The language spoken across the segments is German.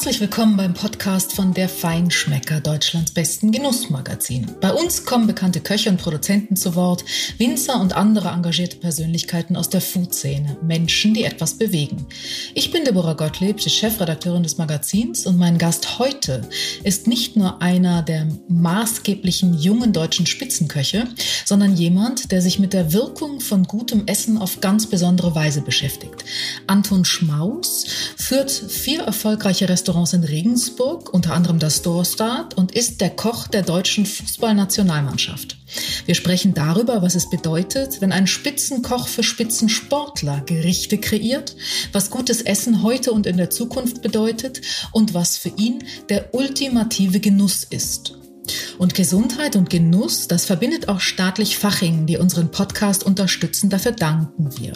Herzlich willkommen beim Podcast von Der Feinschmecker, Deutschlands besten Genussmagazin. Bei uns kommen bekannte Köche und Produzenten zu Wort, Winzer und andere engagierte Persönlichkeiten aus der Food-Szene, Menschen, die etwas bewegen. Ich bin Deborah Gottlieb, die Chefredakteurin des Magazins und mein Gast heute ist nicht nur einer der maßgeblichen jungen deutschen Spitzenköche, sondern jemand, der sich mit der Wirkung von gutem Essen auf ganz besondere Weise beschäftigt. Anton Schmaus führt vier erfolgreiche Restaurants in Regensburg, unter anderem das Dorstad, und ist der Koch der deutschen Fußballnationalmannschaft. Wir sprechen darüber, was es bedeutet, wenn ein Spitzenkoch für Spitzensportler Gerichte kreiert, was gutes Essen heute und in der Zukunft bedeutet und was für ihn der ultimative Genuss ist. Und Gesundheit und Genuss, das verbindet auch staatlich Fachingen, die unseren Podcast unterstützen. Dafür danken wir.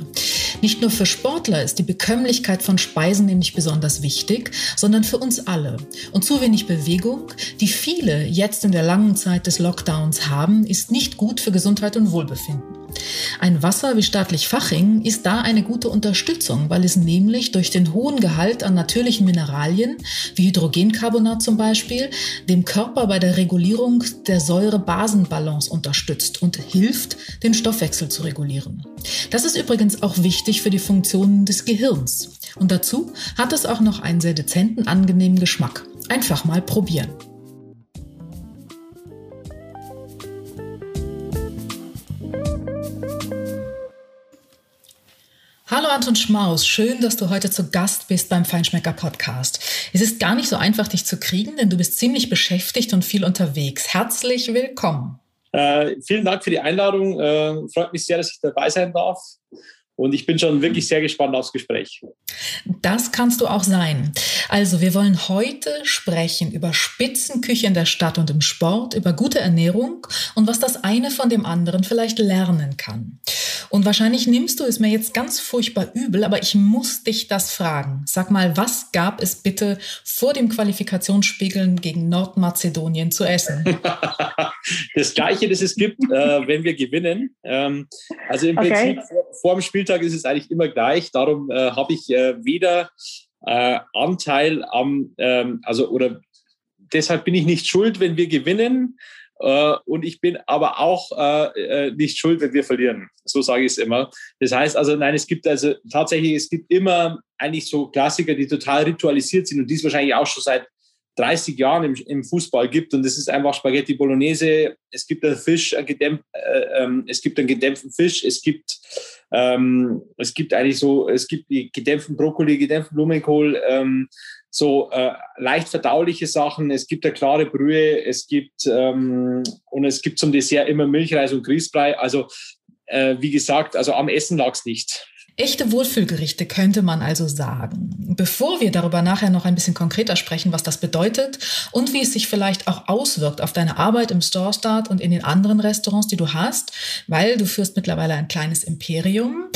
Nicht nur für Sportler ist die Bekömmlichkeit von Speisen nämlich besonders wichtig, sondern für uns alle. Und zu wenig Bewegung, die viele jetzt in der langen Zeit des Lockdowns haben, ist nicht gut für Gesundheit und Wohlbefinden. Ein Wasser wie staatlich Faching ist da eine gute Unterstützung, weil es nämlich durch den hohen Gehalt an natürlichen Mineralien, wie Hydrogencarbonat zum Beispiel, dem Körper bei der Regulierung der Säure-Basen-Balance unterstützt und hilft, den Stoffwechsel zu regulieren. Das ist übrigens auch wichtig für die Funktionen des Gehirns. Und dazu hat es auch noch einen sehr dezenten, angenehmen Geschmack. Einfach mal probieren. Hallo Anton Schmaus, schön, dass du heute zu Gast bist beim Feinschmecker Podcast. Es ist gar nicht so einfach, dich zu kriegen, denn du bist ziemlich beschäftigt und viel unterwegs. Herzlich willkommen. Äh, vielen Dank für die Einladung. Äh, freut mich sehr, dass ich dabei sein darf. Und ich bin schon wirklich sehr gespannt aufs Gespräch. Das kannst du auch sein. Also, wir wollen heute sprechen über Spitzenküche in der Stadt und im Sport, über gute Ernährung und was das eine von dem anderen vielleicht lernen kann. Und wahrscheinlich nimmst du es mir jetzt ganz furchtbar übel, aber ich muss dich das fragen. Sag mal, was gab es bitte vor dem Qualifikationsspiegeln gegen Nordmazedonien zu essen? das Gleiche, das es gibt, äh, wenn wir gewinnen. Ähm, also im okay. Prinzip vor, vor, dem Spieltag ist es eigentlich immer gleich. Darum äh, habe ich äh, weder äh, Anteil am, ähm, also oder deshalb bin ich nicht schuld, wenn wir gewinnen. Äh, und ich bin aber auch äh, äh, nicht schuld, wenn wir verlieren. So sage ich es immer. Das heißt also, nein, es gibt also tatsächlich, es gibt immer eigentlich so Klassiker, die total ritualisiert sind und dies wahrscheinlich auch schon seit 30 Jahren im, im Fußball gibt. Und das ist einfach Spaghetti Bolognese. Es gibt einen Fisch, einen gedämpf, äh, ähm, es gibt einen gedämpften Fisch. Es gibt, ähm, es gibt eigentlich so, es gibt die gedämpften Brokkoli, gedämpften Blumenkohl. Ähm, so äh, leicht verdauliche Sachen. Es gibt eine klare Brühe, es gibt ähm, und es gibt zum Dessert immer Milchreis und Grießbrei. Also äh, wie gesagt, also am Essen lag es nicht. Echte Wohlfühlgerichte könnte man also sagen. Bevor wir darüber nachher noch ein bisschen konkreter sprechen, was das bedeutet und wie es sich vielleicht auch auswirkt auf deine Arbeit im Store Start und in den anderen Restaurants, die du hast, weil du führst mittlerweile ein kleines Imperium,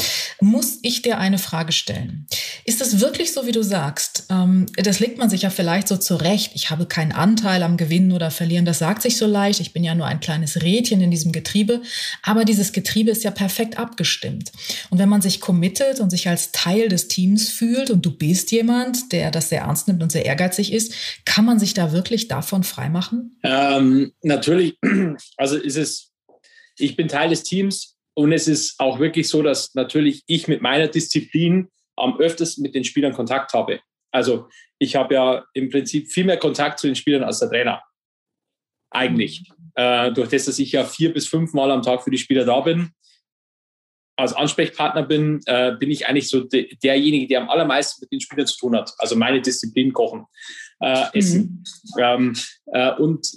muss ich dir eine Frage stellen. Ist es wirklich so, wie du sagst? Ähm, das legt man sich ja vielleicht so zurecht. Ich habe keinen Anteil am Gewinnen oder Verlieren. Das sagt sich so leicht. Ich bin ja nur ein kleines Rädchen in diesem Getriebe. Aber dieses Getriebe ist ja perfekt abgestimmt. Und wenn man sich committet und sich als Teil des Teams fühlt und du bist jemand, der das sehr ernst nimmt und sehr ehrgeizig ist, kann man sich da wirklich davon freimachen? Ähm, natürlich. Also ist es, ich bin Teil des Teams und es ist auch wirklich so, dass natürlich ich mit meiner Disziplin am öftesten mit den Spielern Kontakt habe. Also ich habe ja im Prinzip viel mehr Kontakt zu den Spielern als der Trainer. Eigentlich. Äh, durch das, dass ich ja vier bis fünf Mal am Tag für die Spieler da bin, als Ansprechpartner bin, äh, bin ich eigentlich so de derjenige, der am allermeisten mit den Spielern zu tun hat. Also meine Disziplin kochen, äh, essen. Mhm. Ähm, äh, und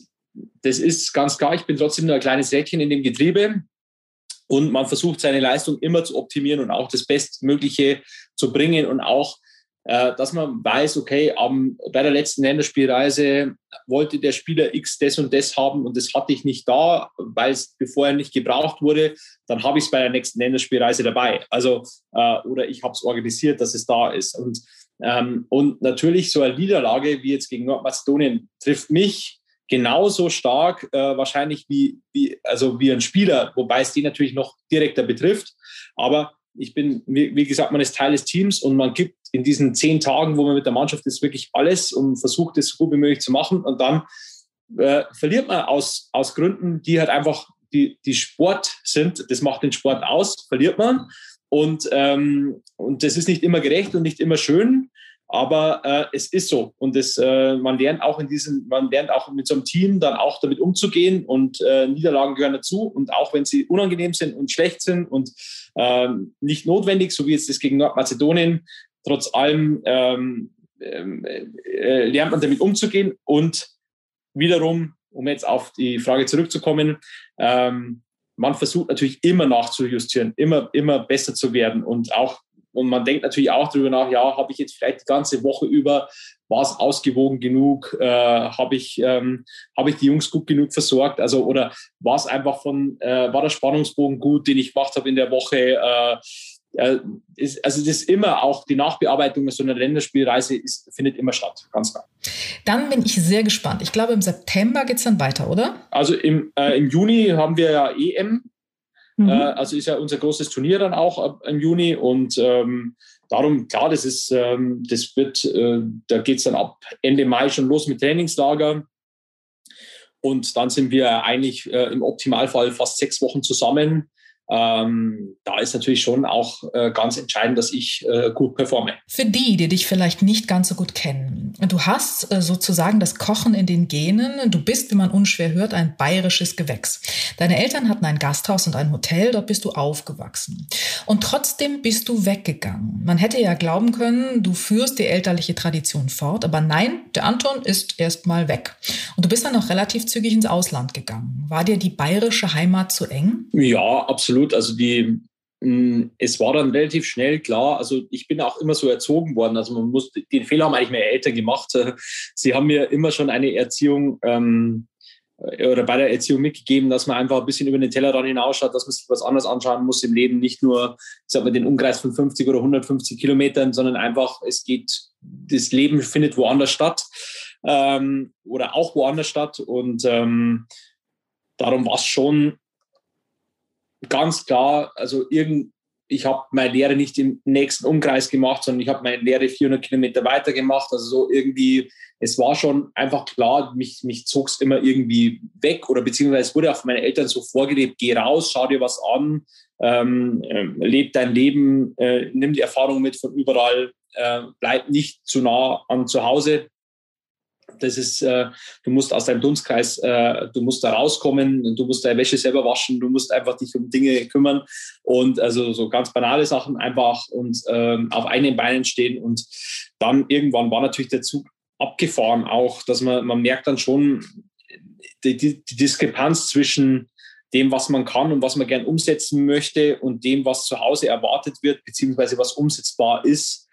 das ist ganz klar, ich bin trotzdem nur ein kleines Rädchen in dem Getriebe. Und man versucht seine Leistung immer zu optimieren und auch das Bestmögliche zu bringen und auch, dass man weiß, okay, am, bei der letzten Länderspielreise wollte der Spieler X das und das haben und das hatte ich nicht da, weil es bevor nicht gebraucht wurde, dann habe ich es bei der nächsten Länderspielreise dabei. Also, äh, oder ich habe es organisiert, dass es da ist. Und, ähm, und natürlich so eine Niederlage wie jetzt gegen Nordmazedonien trifft mich genauso stark äh, wahrscheinlich wie, wie, also wie ein Spieler, wobei es die natürlich noch direkter betrifft. Aber ich bin, wie, wie, gesagt, man ist Teil des Teams und man gibt in diesen zehn Tagen, wo man mit der Mannschaft ist, wirklich alles und versucht, es so gut wie möglich zu machen. Und dann äh, verliert man aus, aus Gründen, die halt einfach die, die Sport sind. Das macht den Sport aus, verliert man. Und, ähm, und das ist nicht immer gerecht und nicht immer schön. Aber äh, es ist so. Und das, äh, man lernt auch in diesen, man lernt auch mit so einem Team dann auch damit umzugehen und äh, Niederlagen gehören dazu. Und auch wenn sie unangenehm sind und schlecht sind und ähm, nicht notwendig, so wie jetzt das gegen Nordmazedonien, trotz allem ähm, ähm äh, lernt man damit umzugehen. Und wiederum, um jetzt auf die Frage zurückzukommen, ähm, man versucht natürlich immer nachzujustieren, immer, immer besser zu werden und auch und man denkt natürlich auch darüber nach, ja, habe ich jetzt vielleicht die ganze Woche über, war es ausgewogen genug, äh, habe ich, ähm, hab ich die Jungs gut genug versorgt, also oder war es einfach von, äh, war der Spannungsbogen gut, den ich gemacht habe in der Woche, äh, äh, ist, also das ist immer auch die Nachbearbeitung so einer Länderspielreise ist, findet immer statt, ganz klar. Dann bin ich sehr gespannt. Ich glaube, im September geht es dann weiter, oder? Also im, äh, im Juni haben wir ja EM Mhm. Äh, also ist ja unser großes Turnier dann auch im Juni und ähm, darum, klar, das ist, ähm, das wird, äh, da geht es dann ab Ende Mai schon los mit Trainingslager. Und dann sind wir eigentlich äh, im Optimalfall fast sechs Wochen zusammen ähm, da ist natürlich schon auch äh, ganz entscheidend, dass ich äh, gut performe. Für die, die dich vielleicht nicht ganz so gut kennen, du hast äh, sozusagen das Kochen in den Genen. Du bist, wie man unschwer hört, ein bayerisches Gewächs. Deine Eltern hatten ein Gasthaus und ein Hotel, dort bist du aufgewachsen. Und trotzdem bist du weggegangen. Man hätte ja glauben können, du führst die elterliche Tradition fort, aber nein, der Anton ist erst mal weg. Und du bist dann auch relativ zügig ins Ausland gegangen. War dir die bayerische Heimat zu eng? Ja, absolut absolut. Also die, mm, es war dann relativ schnell klar. Also ich bin auch immer so erzogen worden. Also man muss, den Fehler haben eigentlich meine Eltern gemacht. Sie haben mir immer schon eine Erziehung ähm, oder bei der Erziehung mitgegeben, dass man einfach ein bisschen über den Tellerrand hinausschaut, dass man sich was anderes anschauen muss im Leben, nicht nur sag mal, den Umkreis von 50 oder 150 Kilometern, sondern einfach, es geht, das Leben findet woanders statt ähm, oder auch woanders statt. Und ähm, darum war es schon ganz klar, also irgend, ich habe meine Lehre nicht im nächsten Umkreis gemacht, sondern ich habe meine Lehre 400 Kilometer weiter gemacht. Also so irgendwie, es war schon einfach klar, mich, mich zog es immer irgendwie weg oder beziehungsweise es wurde auch von meinen Eltern so vorgelebt, geh raus, schau dir was an, ähm, äh, leb dein Leben, äh, nimm die Erfahrung mit von überall, äh, bleib nicht zu nah an zu Hause. Das ist, äh, du musst aus deinem Dunstkreis, äh, du musst da rauskommen, du musst deine Wäsche selber waschen, du musst einfach dich um Dinge kümmern. Und also so ganz banale Sachen einfach und ähm, auf eigenen Beinen stehen. Und dann irgendwann war natürlich der Zug abgefahren auch, dass man, man merkt dann schon die, die, die Diskrepanz zwischen dem, was man kann und was man gern umsetzen möchte und dem, was zu Hause erwartet wird, beziehungsweise was umsetzbar ist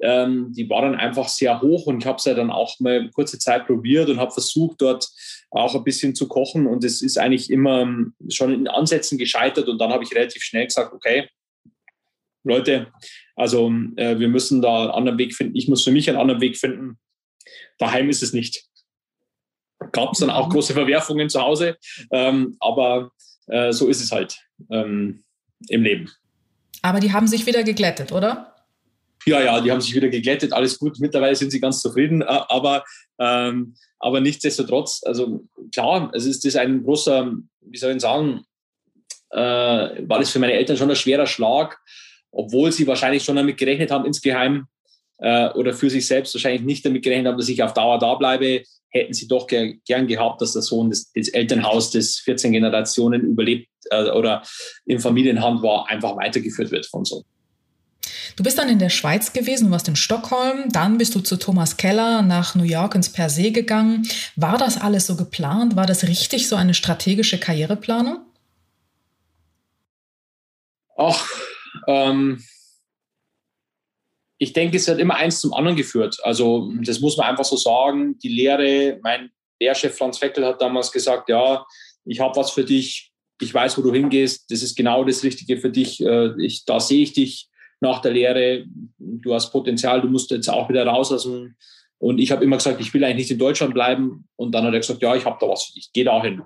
ähm, die war dann einfach sehr hoch und ich habe es ja dann auch mal kurze Zeit probiert und habe versucht, dort auch ein bisschen zu kochen und es ist eigentlich immer ähm, schon in Ansätzen gescheitert und dann habe ich relativ schnell gesagt, okay, Leute, also äh, wir müssen da einen anderen Weg finden. Ich muss für mich einen anderen Weg finden. Daheim ist es nicht. Gab es dann auch mhm. große Verwerfungen zu Hause, ähm, aber äh, so ist es halt ähm, im Leben. Aber die haben sich wieder geglättet, oder? Ja, ja, die haben sich wieder geglättet, alles gut. Mittlerweile sind sie ganz zufrieden, äh, aber, ähm, aber nichtsdestotrotz, also klar, es ist das ein großer, wie soll ich sagen, äh, war das für meine Eltern schon ein schwerer Schlag, obwohl sie wahrscheinlich schon damit gerechnet haben insgeheim äh, oder für sich selbst wahrscheinlich nicht damit gerechnet haben, dass ich auf Dauer da bleibe, hätten sie doch ger gern gehabt, dass der Sohn des, des Elternhaus, des 14 Generationen überlebt äh, oder in Familienhand war, einfach weitergeführt wird von so. Du bist dann in der Schweiz gewesen, du warst in Stockholm, dann bist du zu Thomas Keller nach New York ins Per Se gegangen. War das alles so geplant? War das richtig, so eine strategische Karriereplanung? Ach, ähm, ich denke, es hat immer eins zum anderen geführt. Also, das muss man einfach so sagen. Die Lehre, mein Lehrchef Franz Feckel hat damals gesagt: Ja, ich habe was für dich. Ich weiß, wo du hingehst. Das ist genau das Richtige für dich. Äh, ich, da sehe ich dich nach der Lehre, du hast Potenzial, du musst jetzt auch wieder raus aus und ich habe immer gesagt, ich will eigentlich nicht in Deutschland bleiben. Und dann hat er gesagt, ja, ich habe da was für dich, geh da hin.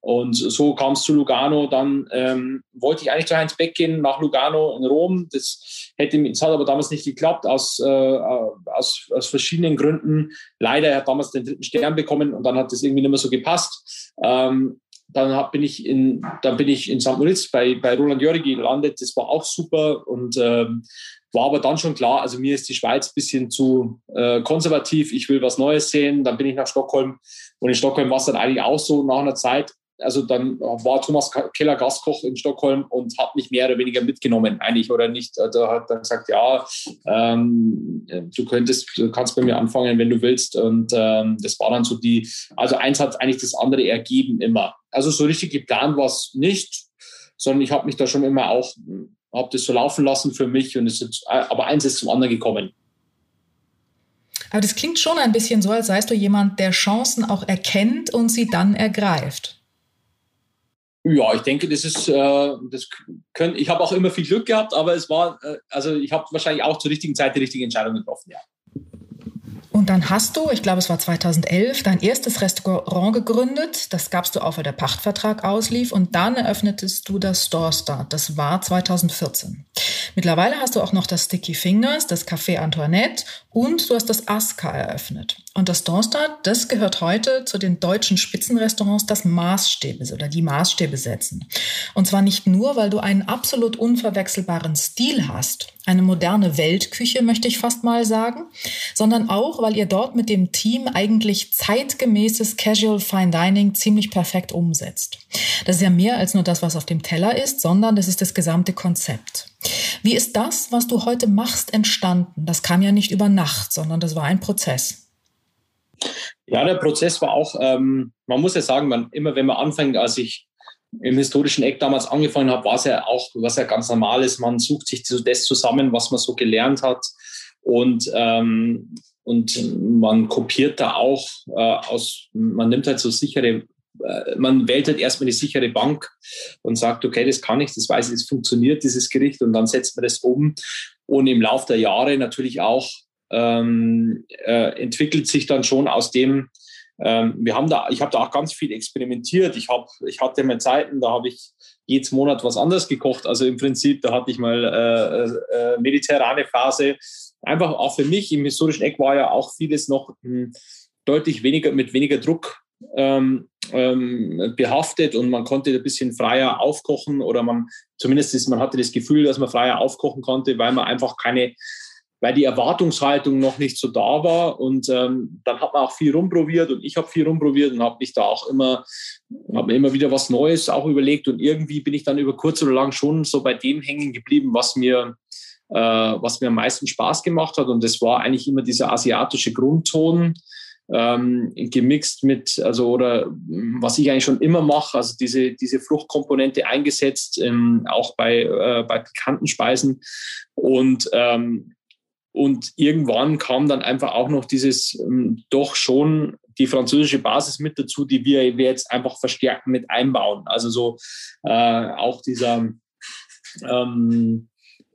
Und so kam es zu Lugano. Dann ähm, wollte ich eigentlich zu Heinz Beck gehen, nach Lugano in Rom. Das, hätte, das hat aber damals nicht geklappt, aus, äh, aus, aus verschiedenen Gründen. Leider, er hat damals den dritten Stern bekommen und dann hat das irgendwie nicht mehr so gepasst. Ähm, dann bin ich in, dann bin ich in St. Moritz bei, bei Roland Jörgi gelandet. Das war auch super und ähm, war aber dann schon klar, also mir ist die Schweiz ein bisschen zu äh, konservativ. Ich will was Neues sehen. Dann bin ich nach Stockholm und in Stockholm war es dann eigentlich auch so nach einer Zeit, also dann war Thomas Keller Gastkoch in Stockholm und hat mich mehr oder weniger mitgenommen, eigentlich oder nicht. Also hat dann gesagt, ja, ähm, du könntest, du kannst bei mir anfangen, wenn du willst. Und ähm, das war dann so die, also eins hat eigentlich das andere ergeben immer. Also so richtig geplant war es nicht, sondern ich habe mich da schon immer auch, habe das so laufen lassen für mich und es ist, aber eins ist zum anderen gekommen. Aber das klingt schon ein bisschen so, als seist du jemand, der Chancen auch erkennt und sie dann ergreift. Ja, ich denke, das ist, äh, das können, ich habe auch immer viel Glück gehabt, aber es war, äh, also ich habe wahrscheinlich auch zur richtigen Zeit die richtige Entscheidung getroffen, ja. Und dann hast du, ich glaube es war 2011, dein erstes Restaurant gegründet. Das gabst du auf, weil der Pachtvertrag auslief. Und dann eröffnetest du das Store Start. Das war 2014. Mittlerweile hast du auch noch das Sticky Fingers, das Café Antoinette und du hast das Aska eröffnet. Und das Store Start, das gehört heute zu den deutschen Spitzenrestaurants, das Maßstäbe oder die Maßstäbe setzen. Und zwar nicht nur, weil du einen absolut unverwechselbaren Stil hast, eine moderne Weltküche, möchte ich fast mal sagen, sondern auch, weil ihr dort mit dem Team eigentlich zeitgemäßes Casual Fine Dining ziemlich perfekt umsetzt. Das ist ja mehr als nur das, was auf dem Teller ist, sondern das ist das gesamte Konzept. Wie ist das, was du heute machst, entstanden? Das kam ja nicht über Nacht, sondern das war ein Prozess. Ja, der Prozess war auch, ähm, man muss ja sagen, man, immer wenn man anfängt, als ich im historischen Eck damals angefangen habe, war es ja auch, was ja ganz normal ist, man sucht sich das zusammen, was man so gelernt hat und, ähm, und man kopiert da auch äh, aus, man nimmt halt so sichere, man wählt halt erstmal die sichere Bank und sagt, okay, das kann ich, das weiß ich, das funktioniert, dieses Gericht und dann setzt man das um und im Laufe der Jahre natürlich auch ähm, äh, entwickelt sich dann schon aus dem, ähm, wir haben da, ich habe da auch ganz viel experimentiert. Ich, hab, ich hatte mal Zeiten, da habe ich jedes Monat was anderes gekocht. Also im Prinzip, da hatte ich mal äh, äh, mediterrane Phase. Einfach auch für mich im historischen Eck war ja auch vieles noch mh, hm, deutlich weniger mit weniger Druck ähm, ähm, behaftet und man konnte ein bisschen freier aufkochen oder man zumindest ist, man hatte das Gefühl, dass man freier aufkochen konnte, weil man einfach keine weil die Erwartungshaltung noch nicht so da war. Und ähm, dann hat man auch viel rumprobiert und ich habe viel rumprobiert und habe mich da auch immer, habe mir immer wieder was Neues auch überlegt. Und irgendwie bin ich dann über kurz oder lang schon so bei dem hängen geblieben, was mir, äh, was mir am meisten Spaß gemacht hat. Und das war eigentlich immer dieser asiatische Grundton. Ähm, gemixt mit, also oder was ich eigentlich schon immer mache, also diese, diese Fruchtkomponente eingesetzt, ähm, auch bei, äh, bei pikanten Speisen. Und ähm, und irgendwann kam dann einfach auch noch dieses ähm, doch schon die französische Basis mit dazu, die wir, wir jetzt einfach verstärkt mit einbauen. Also so äh, auch dieser, ähm,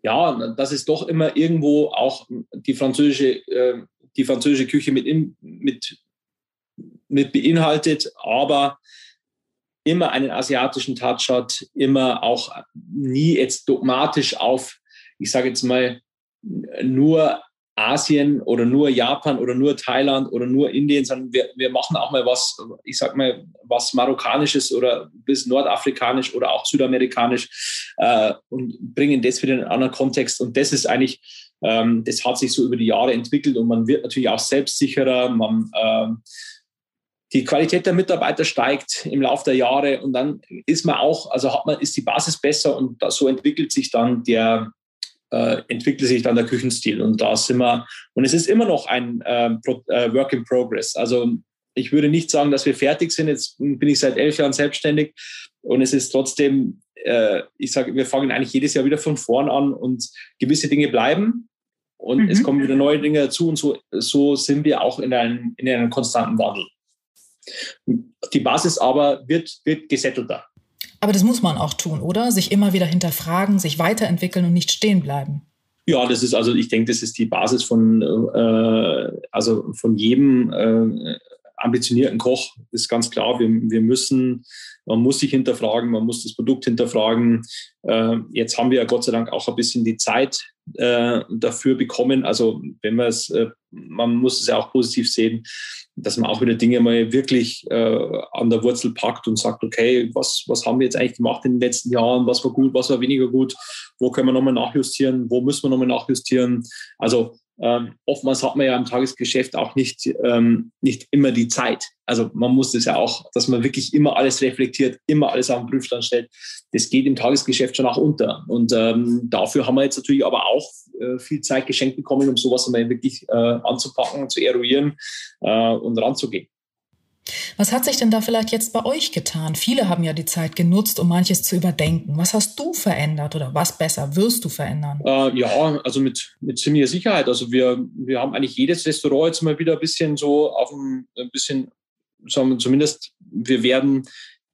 ja, das ist doch immer irgendwo auch die französische, äh, die französische Küche mit, mit, mit beinhaltet, aber immer einen asiatischen Touch hat, immer auch nie jetzt dogmatisch auf, ich sage jetzt mal, nur Asien oder nur Japan oder nur Thailand oder nur Indien, sondern wir, wir machen auch mal was, ich sag mal, was Marokkanisches oder bis Nordafrikanisch oder auch Südamerikanisch äh, und bringen das wieder in einen anderen Kontext. Und das ist eigentlich, ähm, das hat sich so über die Jahre entwickelt und man wird natürlich auch selbstsicherer, man ähm, die Qualität der Mitarbeiter steigt im Laufe der Jahre und dann ist man auch, also hat man, ist die Basis besser und so entwickelt sich dann der, äh, entwickelt sich dann der Küchenstil. Und da sind wir, und es ist immer noch ein äh, äh, Work in Progress. Also ich würde nicht sagen, dass wir fertig sind. Jetzt bin ich seit elf Jahren selbstständig und es ist trotzdem, äh, ich sage, wir fangen eigentlich jedes Jahr wieder von vorn an und gewisse Dinge bleiben und mhm. es kommen wieder neue Dinge dazu und so, so sind wir auch in einem, in einem konstanten Wandel. Die Basis aber wird, wird gesettelter. Aber das muss man auch tun, oder? Sich immer wieder hinterfragen, sich weiterentwickeln und nicht stehen bleiben. Ja, das ist also, ich denke, das ist die Basis von, äh, also von jedem, äh, ambitionierten Koch, ist ganz klar. Wir, wir müssen, man muss sich hinterfragen, man muss das Produkt hinterfragen. Äh, jetzt haben wir ja Gott sei Dank auch ein bisschen die Zeit äh, dafür bekommen. Also wenn man es, äh, man muss es ja auch positiv sehen, dass man auch wieder Dinge mal wirklich äh, an der Wurzel packt und sagt, okay, was, was haben wir jetzt eigentlich gemacht in den letzten Jahren, was war gut, was war weniger gut, wo können wir nochmal nachjustieren, wo müssen wir nochmal nachjustieren. Also ähm, oftmals hat man ja im Tagesgeschäft auch nicht, ähm, nicht immer die Zeit. Also man muss das ja auch, dass man wirklich immer alles reflektiert, immer alles auf den Prüfstand stellt. Das geht im Tagesgeschäft schon auch unter. Und ähm, dafür haben wir jetzt natürlich aber auch äh, viel Zeit geschenkt bekommen, um sowas mal wirklich äh, anzupacken, zu eruieren äh, und ranzugehen. Was hat sich denn da vielleicht jetzt bei euch getan? Viele haben ja die Zeit genutzt, um manches zu überdenken. Was hast du verändert oder was besser wirst du verändern? Äh, ja, also mit, mit ziemlicher Sicherheit. Also wir, wir haben eigentlich jedes Restaurant jetzt mal wieder ein bisschen so auf ein, ein bisschen, sagen wir zumindest, wir werden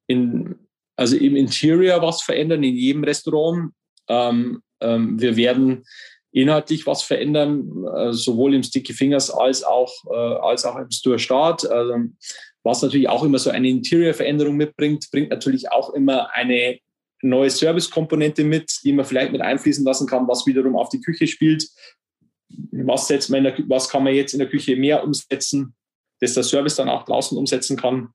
in, also im Interior was verändern, in jedem Restaurant. Ähm, ähm, wir werden inhaltlich was verändern, äh, sowohl im Sticky Fingers als auch, äh, als auch im Store Start. Also was natürlich auch immer so eine Interior-Veränderung mitbringt, bringt natürlich auch immer eine neue Service-Komponente mit, die man vielleicht mit einfließen lassen kann, was wiederum auf die Küche spielt. Was, setzt man der, was kann man jetzt in der Küche mehr umsetzen, dass der Service dann auch draußen umsetzen kann,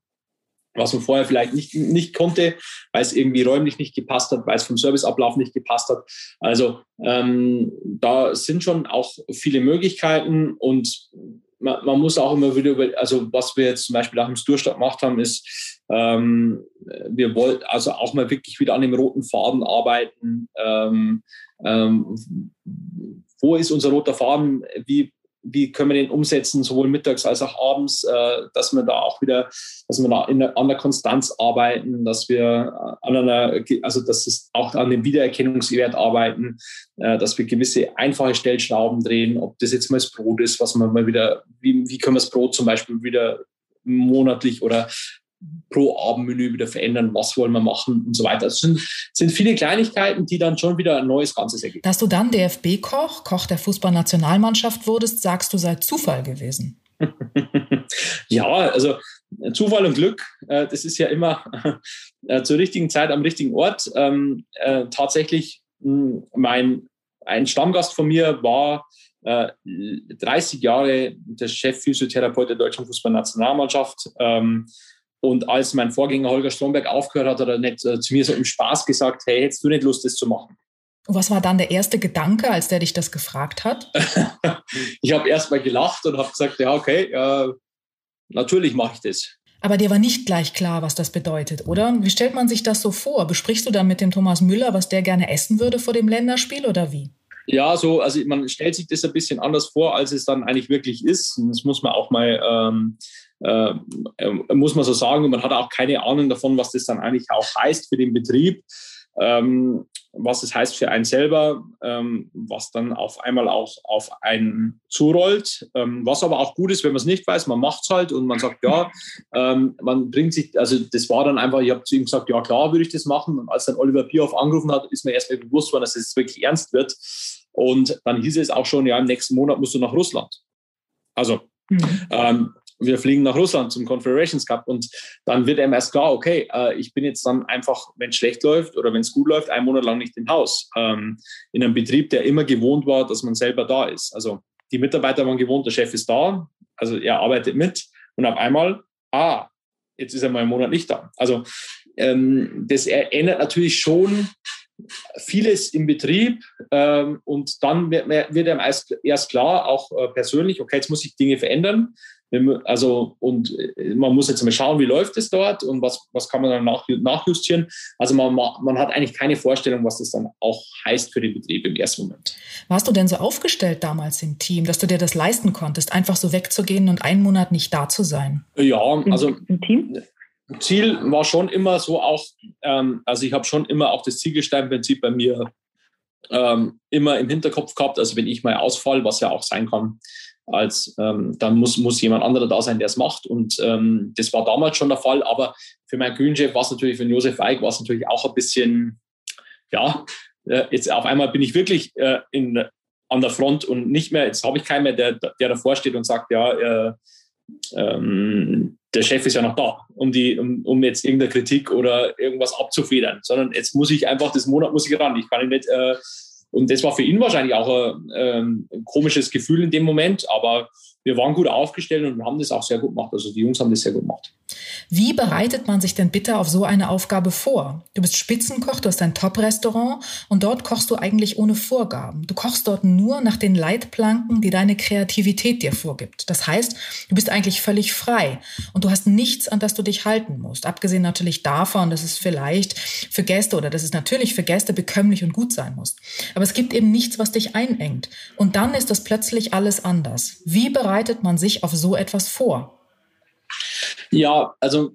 was man vorher vielleicht nicht, nicht konnte, weil es irgendwie räumlich nicht gepasst hat, weil es vom Serviceablauf nicht gepasst hat. Also ähm, da sind schon auch viele Möglichkeiten und man, man, muss auch immer wieder über, also was wir jetzt zum Beispiel auch im Sturstadt gemacht haben, ist, ähm, wir wollten also auch mal wirklich wieder an dem roten Faden arbeiten. Ähm, ähm, wo ist unser roter Faden? Wie, wie können wir den umsetzen, sowohl mittags als auch abends, äh, dass wir da auch wieder, dass wir da in, an der Konstanz arbeiten, dass wir an einer, also dass es auch an dem Wiedererkennungswert arbeiten, äh, dass wir gewisse einfache Stellschrauben drehen, ob das jetzt mal das Brot ist, was man mal wieder, wie, wie können wir das Brot zum Beispiel wieder monatlich oder pro Abendmenü wieder verändern, was wollen wir machen und so weiter. Es sind, sind viele Kleinigkeiten, die dann schon wieder ein neues Ganzes ergeben. Dass du dann DFB-Koch, Koch der Fußballnationalmannschaft wurdest, sagst du, sei Zufall gewesen. ja, also Zufall und Glück, äh, das ist ja immer äh, zur richtigen Zeit am richtigen Ort. Ähm, äh, tatsächlich, mein, ein Stammgast von mir war 30 Jahre der Chefphysiotherapeut der deutschen Fußballnationalmannschaft. Ähm, und als mein Vorgänger Holger Stromberg aufgehört hat, hat er nicht äh, zu mir so im Spaß gesagt, hey, hättest du nicht Lust, das zu machen? Was war dann der erste Gedanke, als der dich das gefragt hat? ich habe erst mal gelacht und habe gesagt, ja, okay, äh, natürlich mache ich das. Aber dir war nicht gleich klar, was das bedeutet, oder? Wie stellt man sich das so vor? Besprichst du dann mit dem Thomas Müller, was der gerne essen würde vor dem Länderspiel oder wie? Ja, so, also man stellt sich das ein bisschen anders vor, als es dann eigentlich wirklich ist. Und das muss man auch mal ähm, äh, muss man so sagen. Und man hat auch keine Ahnung davon, was das dann eigentlich auch heißt für den Betrieb, ähm, was es heißt für einen selber, ähm, was dann auf einmal auch auf einen zurollt. Ähm, was aber auch gut ist, wenn man es nicht weiß, man macht es halt und man sagt, ja, ähm, man bringt sich, also das war dann einfach, ich habe zu ihm gesagt, ja klar, würde ich das machen. Und als dann Oliver Bierhoff angerufen hat, ist mir erst mal bewusst worden, dass es wirklich ernst wird. Und dann hieß es auch schon, ja, im nächsten Monat musst du nach Russland. Also Mhm. Ähm, wir fliegen nach Russland zum Confederations Cup und dann wird einem erst klar, okay, äh, ich bin jetzt dann einfach, wenn es schlecht läuft oder wenn es gut läuft, einen Monat lang nicht im Haus. Ähm, in einem Betrieb, der immer gewohnt war, dass man selber da ist. Also die Mitarbeiter waren gewohnt, der Chef ist da, also er arbeitet mit und auf einmal, ah, jetzt ist er mal einen Monat nicht da. Also ähm, das ändert natürlich schon vieles im Betrieb ähm, und dann wird, wird einem erst, erst klar, auch äh, persönlich, okay, jetzt muss ich Dinge verändern. Also, und äh, man muss jetzt mal schauen, wie läuft es dort und was, was kann man dann nach, nachjustieren. Also man, man hat eigentlich keine Vorstellung, was das dann auch heißt für den Betrieb im ersten Moment. Warst du denn so aufgestellt damals im Team, dass du dir das leisten konntest, einfach so wegzugehen und einen Monat nicht da zu sein? Ja, also im Team? Ziel war schon immer so auch, ähm, also ich habe schon immer auch das Ziegelsteinprinzip bei mir ähm, immer im Hinterkopf gehabt. Also wenn ich mal ausfall, was ja auch sein kann, als ähm, dann muss, muss jemand anderer da sein, der es macht. Und ähm, das war damals schon der Fall. Aber für meinen Kühnchef war es natürlich, für Josef Eick war es natürlich auch ein bisschen, ja, äh, jetzt auf einmal bin ich wirklich äh, in, an der Front und nicht mehr, jetzt habe ich keinen mehr, der, der davor steht und sagt, ja, äh, ähm, der Chef ist ja noch da, um die, um, um jetzt irgendeine Kritik oder irgendwas abzufedern, sondern jetzt muss ich einfach, das Monat muss ich ran. Ich kann ihn nicht, äh, und das war für ihn wahrscheinlich auch ein, ähm, ein komisches Gefühl in dem Moment, aber wir waren gut aufgestellt und haben das auch sehr gut gemacht. Also die Jungs haben das sehr gut gemacht. Wie bereitet man sich denn bitte auf so eine Aufgabe vor? Du bist Spitzenkoch, du hast ein Top-Restaurant und dort kochst du eigentlich ohne Vorgaben. Du kochst dort nur nach den Leitplanken, die deine Kreativität dir vorgibt. Das heißt, du bist eigentlich völlig frei und du hast nichts, an das du dich halten musst. Abgesehen natürlich davon, dass es vielleicht für Gäste oder dass es natürlich für Gäste bekömmlich und gut sein muss. Aber es gibt eben nichts, was dich einengt. Und dann ist das plötzlich alles anders. Wie bereitet man sich auf so etwas vor? Ja, also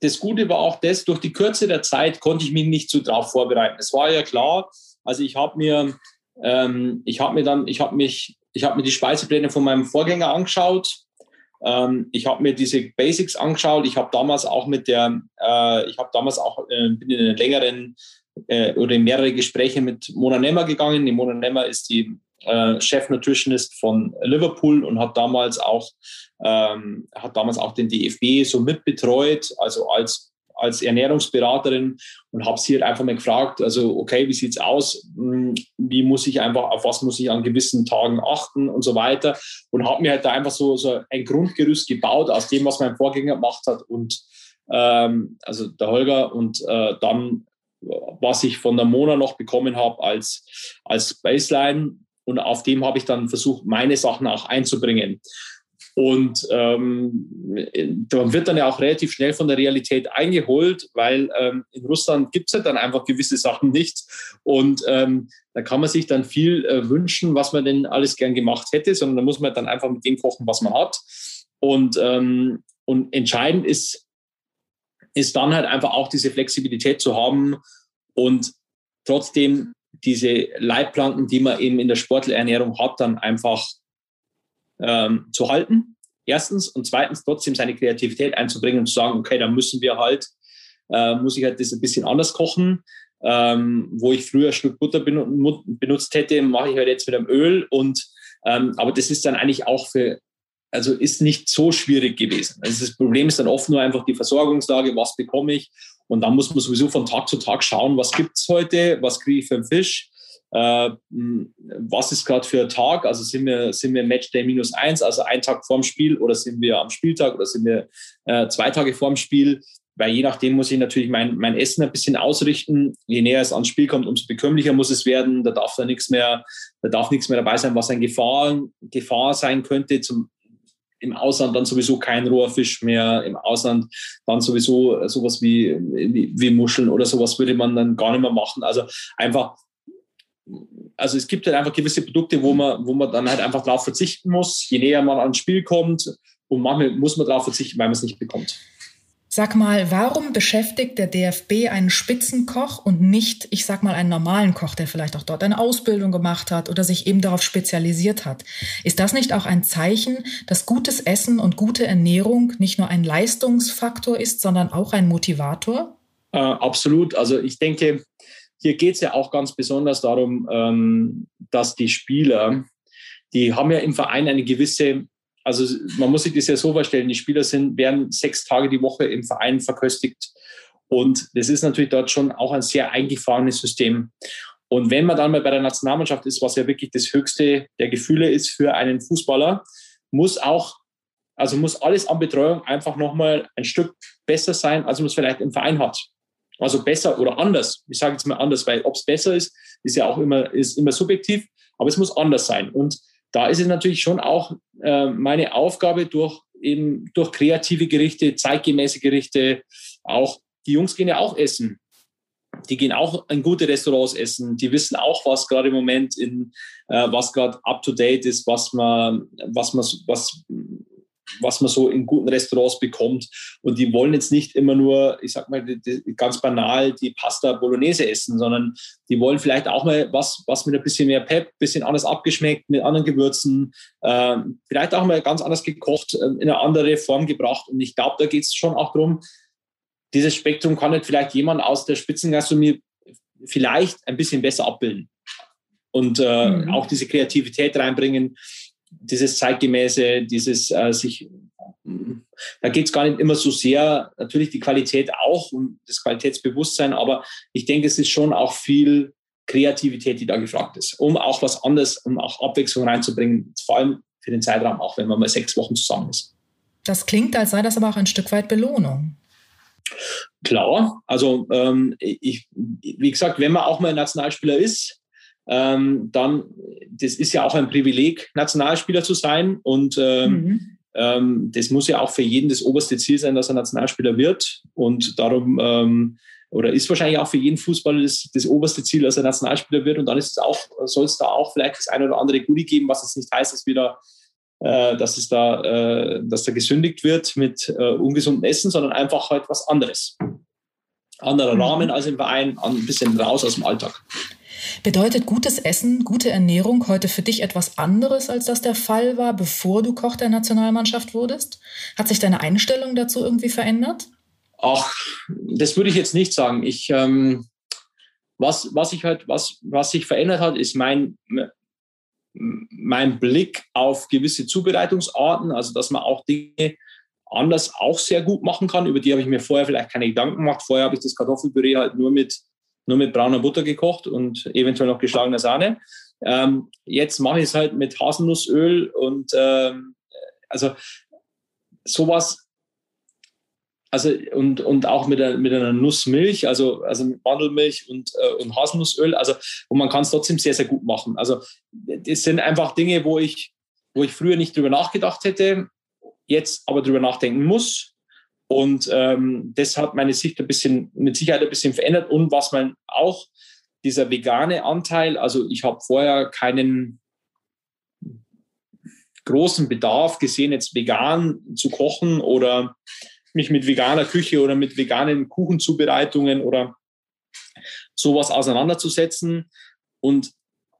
das Gute war auch das, durch die Kürze der Zeit konnte ich mich nicht so drauf vorbereiten. Es war ja klar, also ich habe mir, ähm, ich habe mir dann, ich habe mich, ich habe mir die Speisepläne von meinem Vorgänger angeschaut. Ähm, ich habe mir diese Basics angeschaut. Ich habe damals auch mit der, äh, ich habe damals auch äh, bin in einen längeren äh, oder in mehrere Gespräche mit Mona Nemmer gegangen. Die Mona Nemmer ist die äh, Chef Nutritionist von Liverpool und hat damals auch ähm, hat damals auch den DFB so mitbetreut, also als als Ernährungsberaterin und habe sie halt einfach mal gefragt, also okay, wie sieht's aus? Hm, wie muss ich einfach, auf was muss ich an gewissen Tagen achten und so weiter und habe mir halt da einfach so, so ein Grundgerüst gebaut aus dem, was mein Vorgänger gemacht hat und ähm, also der Holger und äh, dann was ich von der Mona noch bekommen habe als, als Baseline und auf dem habe ich dann versucht, meine Sachen auch einzubringen. Und ähm, da wird dann ja auch relativ schnell von der Realität eingeholt, weil ähm, in Russland gibt es ja dann einfach gewisse Sachen nicht. Und ähm, da kann man sich dann viel äh, wünschen, was man denn alles gern gemacht hätte, sondern da muss man dann einfach mit dem kochen, was man hat. Und, ähm, und entscheidend ist, ist dann halt einfach auch diese Flexibilität zu haben und trotzdem diese Leitplanken, die man eben in der Sportlerernährung hat, dann einfach ähm, zu halten. Erstens und zweitens trotzdem seine Kreativität einzubringen und zu sagen, okay, dann müssen wir halt, äh, muss ich halt das ein bisschen anders kochen. Ähm, wo ich früher ein Stück Butter benutzt hätte, mache ich halt jetzt mit einem Öl und ähm, aber das ist dann eigentlich auch für also ist nicht so schwierig gewesen. Also das Problem ist dann oft nur einfach die Versorgungslage, was bekomme ich und dann muss man sowieso von Tag zu Tag schauen, was gibt es heute, was kriege ich für einen Fisch, äh, was ist gerade für ein Tag, also sind wir, sind wir Matchday minus eins, also ein Tag vorm Spiel oder sind wir am Spieltag oder sind wir äh, zwei Tage vorm Spiel, weil je nachdem muss ich natürlich mein, mein Essen ein bisschen ausrichten. Je näher es ans Spiel kommt, umso bekömmlicher muss es werden. Da darf da nichts mehr, da darf nichts mehr dabei sein, was ein Gefahr, Gefahr sein könnte. Zum, im Ausland dann sowieso kein roher Fisch mehr, im Ausland dann sowieso sowas wie, wie, wie Muscheln oder sowas würde man dann gar nicht mehr machen. Also einfach, also es gibt halt einfach gewisse Produkte, wo man, wo man dann halt einfach darauf verzichten muss, je näher man ans Spiel kommt und manchmal muss man darauf verzichten, weil man es nicht bekommt. Sag mal, warum beschäftigt der DFB einen Spitzenkoch und nicht, ich sag mal, einen normalen Koch, der vielleicht auch dort eine Ausbildung gemacht hat oder sich eben darauf spezialisiert hat? Ist das nicht auch ein Zeichen, dass gutes Essen und gute Ernährung nicht nur ein Leistungsfaktor ist, sondern auch ein Motivator? Äh, absolut. Also ich denke, hier geht es ja auch ganz besonders darum, ähm, dass die Spieler, die haben ja im Verein eine gewisse also man muss sich das ja so vorstellen, die Spieler sind, werden sechs Tage die Woche im Verein verköstigt. Und das ist natürlich dort schon auch ein sehr eingefahrenes System. Und wenn man dann mal bei der Nationalmannschaft ist, was ja wirklich das höchste der Gefühle ist für einen Fußballer, muss auch, also muss alles an Betreuung einfach nochmal ein Stück besser sein, als man es vielleicht im Verein hat. Also besser oder anders. Ich sage jetzt mal anders, weil ob es besser ist, ist ja auch immer, ist immer subjektiv, aber es muss anders sein. Und da ist es natürlich schon auch äh, meine Aufgabe durch eben durch kreative Gerichte, zeitgemäße Gerichte, auch die Jungs gehen ja auch essen. Die gehen auch in gute Restaurants essen. Die wissen auch, was gerade im Moment in, äh, was gerade up to date ist, was man, was man, was was man so in guten Restaurants bekommt. Und die wollen jetzt nicht immer nur, ich sag mal, die, die, ganz banal die Pasta Bolognese essen, sondern die wollen vielleicht auch mal was, was mit ein bisschen mehr Pep, bisschen anders abgeschmeckt, mit anderen Gewürzen, äh, vielleicht auch mal ganz anders gekocht, äh, in eine andere Form gebracht. Und ich glaube, da geht es schon auch darum, dieses Spektrum kann nicht vielleicht jemand aus der Spitzengastronomie vielleicht ein bisschen besser abbilden und äh, mhm. auch diese Kreativität reinbringen dieses zeitgemäße, dieses äh, sich da geht es gar nicht immer so sehr, natürlich die Qualität auch und das Qualitätsbewusstsein, aber ich denke, es ist schon auch viel Kreativität, die da gefragt ist, um auch was anderes, um auch Abwechslung reinzubringen, vor allem für den Zeitraum, auch wenn man mal sechs Wochen zusammen ist. Das klingt, als sei das aber auch ein Stück weit Belohnung. Klar, also ähm, ich, wie gesagt, wenn man auch mal Nationalspieler ist, ähm, dann, das ist ja auch ein Privileg, Nationalspieler zu sein und ähm, mhm. ähm, das muss ja auch für jeden das oberste Ziel sein, dass er Nationalspieler wird und darum ähm, oder ist wahrscheinlich auch für jeden Fußballer das, das oberste Ziel, dass er Nationalspieler wird und dann ist es auch, soll es da auch vielleicht das eine oder andere Goodie geben, was jetzt nicht heißt, dass wir da äh, dass es da, äh, dass da gesündigt wird mit äh, ungesundem Essen, sondern einfach halt was anderes. Anderer mhm. Rahmen als im Verein, ein bisschen raus aus dem Alltag. Bedeutet gutes Essen, gute Ernährung heute für dich etwas anderes, als das der Fall war, bevor du Koch der Nationalmannschaft wurdest? Hat sich deine Einstellung dazu irgendwie verändert? Ach, das würde ich jetzt nicht sagen. Ich, ähm, was, was sich halt, was, was sich verändert hat, ist mein, mein Blick auf gewisse Zubereitungsarten, also dass man auch Dinge anders auch sehr gut machen kann. Über die habe ich mir vorher vielleicht keine Gedanken gemacht. Vorher habe ich das Kartoffelpüree halt nur mit, nur mit brauner Butter gekocht und eventuell noch geschlagener Sahne. Ähm, jetzt mache ich es halt mit Haselnussöl und ähm, also sowas also und, und auch mit, der, mit einer Nussmilch, also, also mit Mandelmilch und, äh, und Haselnussöl. Also, und man kann es trotzdem sehr, sehr gut machen. Also, das sind einfach Dinge, wo ich, wo ich früher nicht drüber nachgedacht hätte, jetzt aber drüber nachdenken muss. Und ähm, das hat meine Sicht ein bisschen, mit Sicherheit ein bisschen verändert. Und was man auch, dieser vegane Anteil, also ich habe vorher keinen großen Bedarf gesehen, jetzt vegan zu kochen oder mich mit veganer Küche oder mit veganen Kuchenzubereitungen oder sowas auseinanderzusetzen und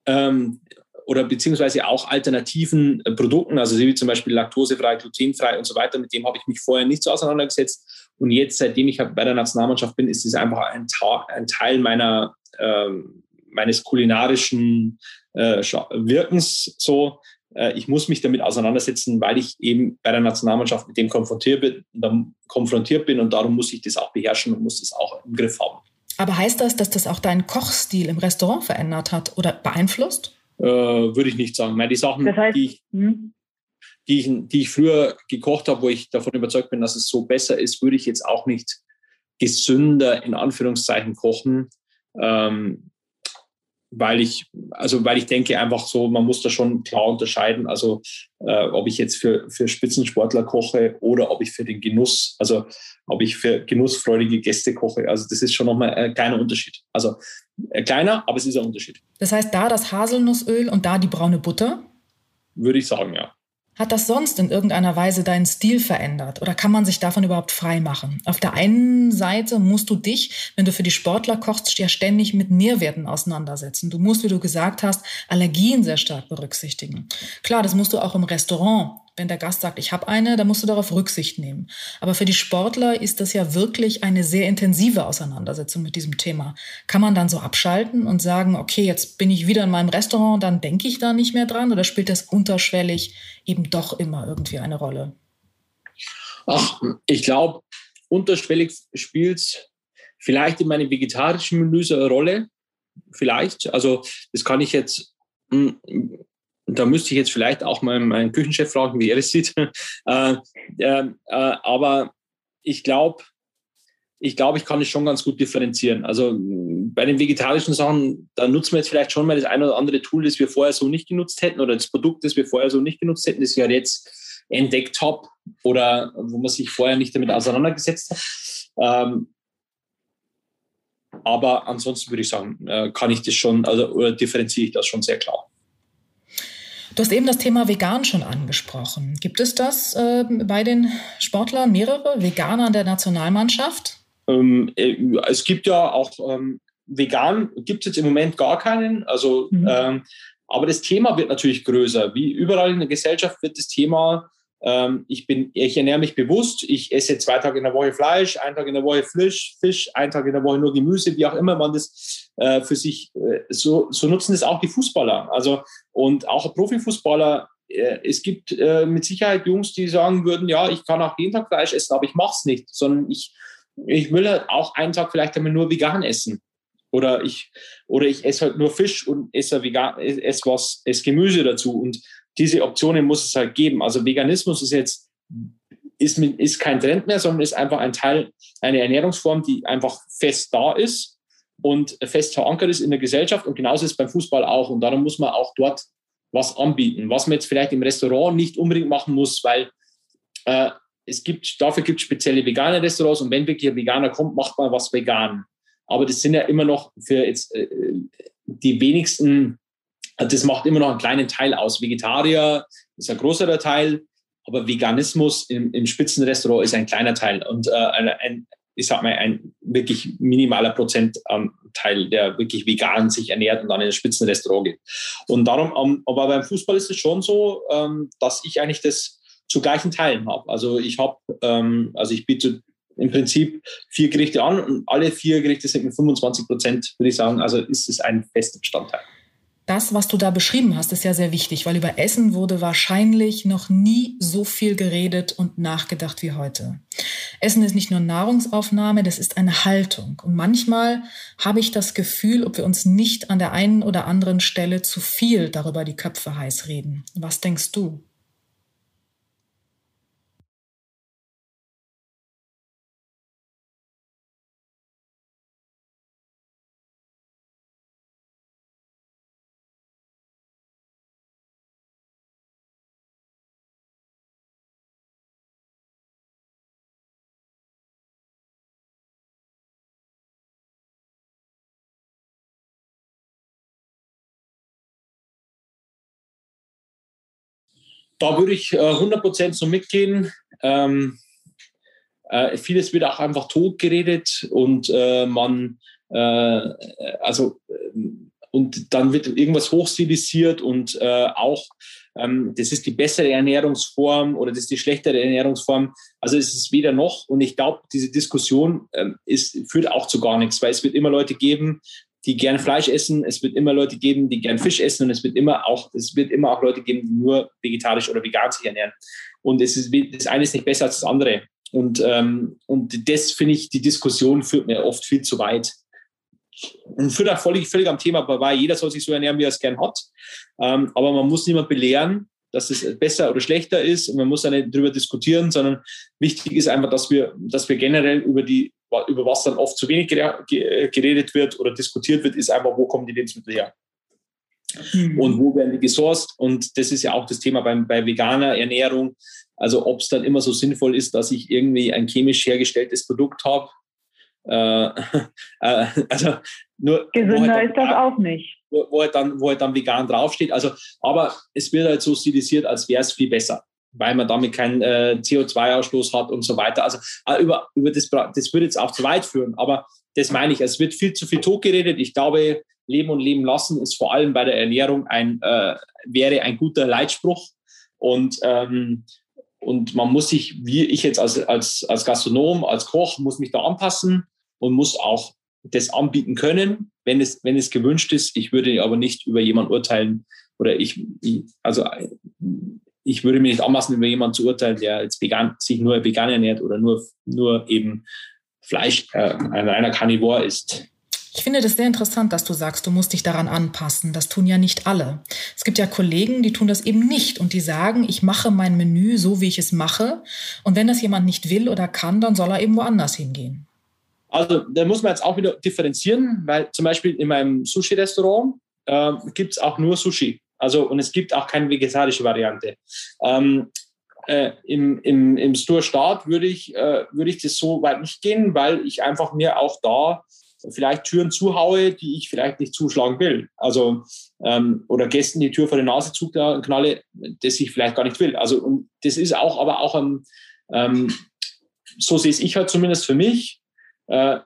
ähm, oder beziehungsweise auch alternativen äh, Produkten, also wie zum Beispiel laktosefrei, glutenfrei und so weiter, mit dem habe ich mich vorher nicht so auseinandergesetzt. Und jetzt, seitdem ich bei der Nationalmannschaft bin, ist es einfach ein, ein Teil meiner, äh, meines kulinarischen äh, Wirkens so, äh, ich muss mich damit auseinandersetzen, weil ich eben bei der Nationalmannschaft mit dem konfrontiert bin, konfrontiert bin und darum muss ich das auch beherrschen und muss das auch im Griff haben. Aber heißt das, dass das auch deinen Kochstil im Restaurant verändert hat oder beeinflusst? Äh, würde ich nicht sagen. Meine, die Sachen, das heißt, die, ich, hm? die, ich, die ich früher gekocht habe, wo ich davon überzeugt bin, dass es so besser ist, würde ich jetzt auch nicht gesünder in Anführungszeichen kochen. Ähm, weil ich, also weil ich denke einfach so, man muss da schon klar unterscheiden, also äh, ob ich jetzt für, für Spitzensportler koche oder ob ich für den Genuss, also ob ich für genussfreudige Gäste koche. Also das ist schon nochmal ein kleiner Unterschied. Also äh, kleiner, aber es ist ein Unterschied. Das heißt, da das Haselnussöl und da die braune Butter? Würde ich sagen, ja. Hat das sonst in irgendeiner Weise deinen Stil verändert oder kann man sich davon überhaupt frei machen? Auf der einen Seite musst du dich, wenn du für die Sportler kochst, ja ständig mit Nährwerten auseinandersetzen. Du musst, wie du gesagt hast, Allergien sehr stark berücksichtigen. Klar, das musst du auch im Restaurant wenn der Gast sagt, ich habe eine, dann musst du darauf Rücksicht nehmen. Aber für die Sportler ist das ja wirklich eine sehr intensive Auseinandersetzung mit diesem Thema. Kann man dann so abschalten und sagen, okay, jetzt bin ich wieder in meinem Restaurant, dann denke ich da nicht mehr dran oder spielt das unterschwellig eben doch immer irgendwie eine Rolle? Ach, ich glaube, unterschwellig spielt es vielleicht in meinen vegetarischen Menüs eine Rolle. Vielleicht. Also, das kann ich jetzt hm, da müsste ich jetzt vielleicht auch mal meinen Küchenchef fragen, wie er es sieht. äh, äh, aber ich glaube, ich glaube, ich kann es schon ganz gut differenzieren. Also bei den vegetarischen Sachen, da nutzen wir jetzt vielleicht schon mal das eine oder andere Tool, das wir vorher so nicht genutzt hätten oder das Produkt, das wir vorher so nicht genutzt hätten, das ich ja jetzt entdeckt habe oder wo man sich vorher nicht damit auseinandergesetzt hat. Ähm, aber ansonsten würde ich sagen, äh, kann ich das schon, also oder differenziere ich das schon sehr klar. Du hast eben das Thema Vegan schon angesprochen. Gibt es das äh, bei den Sportlern, mehrere Veganer der Nationalmannschaft? Ähm, äh, es gibt ja auch ähm, vegan, gibt es jetzt im Moment gar keinen. Also, mhm. ähm, aber das Thema wird natürlich größer. Wie überall in der Gesellschaft wird das Thema ich, bin, ich ernähre mich bewusst. Ich esse zwei Tage in der Woche Fleisch, einen Tag in der Woche Fisch, Fisch, einen Tag in der Woche nur Gemüse, wie auch immer man das äh, für sich, äh, so, so nutzen das auch die Fußballer. Also, und auch Profifußballer äh, es gibt äh, mit Sicherheit Jungs, die sagen würden, ja, ich kann auch jeden Tag Fleisch essen, aber ich mache es nicht, sondern ich, ich will halt auch einen Tag vielleicht einmal nur vegan essen. Oder ich, oder ich esse halt nur Fisch und esse vegan, esse was, esse Gemüse dazu. Und diese Optionen muss es halt geben. Also Veganismus ist jetzt, ist, ist kein Trend mehr, sondern ist einfach ein Teil, eine Ernährungsform, die einfach fest da ist und fest verankert ist in der Gesellschaft. Und genauso ist es beim Fußball auch. Und darum muss man auch dort was anbieten, was man jetzt vielleicht im Restaurant nicht unbedingt machen muss, weil äh, es gibt, dafür gibt es spezielle vegane Restaurants und wenn wirklich ein Veganer kommt, macht man was vegan. Aber das sind ja immer noch für jetzt äh, die wenigsten, das macht immer noch einen kleinen Teil aus. Vegetarier ist ein größerer Teil, aber Veganismus im, im Spitzenrestaurant ist ein kleiner Teil und äh, ein, ich sag mal, ein wirklich minimaler Prozentteil, der wirklich vegan sich ernährt und dann in ein Spitzenrestaurant geht. Und darum, um, aber beim Fußball ist es schon so, ähm, dass ich eigentlich das zu gleichen Teilen habe. Also ich habe, ähm, also ich biete im Prinzip vier Gerichte an und alle vier Gerichte sind mit 25 Prozent, würde ich sagen. Also ist es ein fester Bestandteil. Das, was du da beschrieben hast, ist ja sehr wichtig, weil über Essen wurde wahrscheinlich noch nie so viel geredet und nachgedacht wie heute. Essen ist nicht nur Nahrungsaufnahme, das ist eine Haltung. Und manchmal habe ich das Gefühl, ob wir uns nicht an der einen oder anderen Stelle zu viel darüber die Köpfe heiß reden. Was denkst du? Da würde ich äh, 100% so mitgehen. Ähm, äh, vieles wird auch einfach totgeredet und äh, man, äh, also, ähm, und dann wird irgendwas hochstilisiert und äh, auch, ähm, das ist die bessere Ernährungsform oder das ist die schlechtere Ernährungsform. Also es ist weder noch und ich glaube, diese Diskussion ähm, ist, führt auch zu gar nichts, weil es wird immer Leute geben, die gern Fleisch essen. Es wird immer Leute geben, die gern Fisch essen und es wird immer auch, es wird immer auch Leute geben, die nur vegetarisch oder vegan sich ernähren. Und es ist, das eine ist nicht besser als das andere. Und, ähm, und das finde ich, die Diskussion führt mir oft viel zu weit. Und führt auch völlig, völlig am Thema vorbei. Jeder soll sich so ernähren, wie er es gern hat. Ähm, aber man muss niemand belehren, dass es besser oder schlechter ist und man muss da nicht drüber diskutieren, sondern wichtig ist einfach, dass wir, dass wir generell über die, über was dann oft zu wenig geredet wird oder diskutiert wird, ist einfach, wo kommen die Lebensmittel her? Mhm. Und wo werden die gesourced? Und das ist ja auch das Thema beim, bei veganer Ernährung. Also ob es dann immer so sinnvoll ist, dass ich irgendwie ein chemisch hergestelltes Produkt habe. Äh, äh, also nur, Gesünder halt ist das auch nicht wo, wo, halt dann, wo halt dann vegan draufsteht. Also, aber es wird halt so stilisiert, als wäre es viel besser, weil man damit keinen äh, CO2-Ausstoß hat und so weiter. Also äh, über, über das, das würde jetzt auch zu weit führen, aber das meine ich. Es wird viel zu viel tot geredet. Ich glaube, Leben und Leben lassen ist vor allem bei der Ernährung ein, äh, wäre ein guter Leitspruch. Und, ähm, und man muss sich, wie ich jetzt als, als, als Gastronom, als Koch, muss mich da anpassen und muss auch das anbieten können, wenn es, wenn es gewünscht ist. Ich würde aber nicht über jemanden urteilen oder ich, also ich würde mir nicht anmaßen, über jemanden zu urteilen, der jetzt vegan, sich nur vegan ernährt oder nur, nur eben Fleisch, äh, ein reiner Carnivore ist. Ich finde das sehr interessant, dass du sagst, du musst dich daran anpassen. Das tun ja nicht alle. Es gibt ja Kollegen, die tun das eben nicht und die sagen, ich mache mein Menü so, wie ich es mache. Und wenn das jemand nicht will oder kann, dann soll er eben woanders hingehen. Also da muss man jetzt auch wieder differenzieren, weil zum Beispiel in meinem Sushi-Restaurant äh, gibt es auch nur Sushi. Also und es gibt auch keine vegetarische Variante. Ähm, äh, Im im, im Store Start würde ich, äh, würde ich das so weit nicht gehen, weil ich einfach mir auch da vielleicht Türen zuhaue, die ich vielleicht nicht zuschlagen will. Also ähm, oder Gästen die Tür vor die Nase zuknalle, das ich vielleicht gar nicht will. Also und das ist auch aber auch ein, ähm, so sehe ich halt zumindest für mich äh,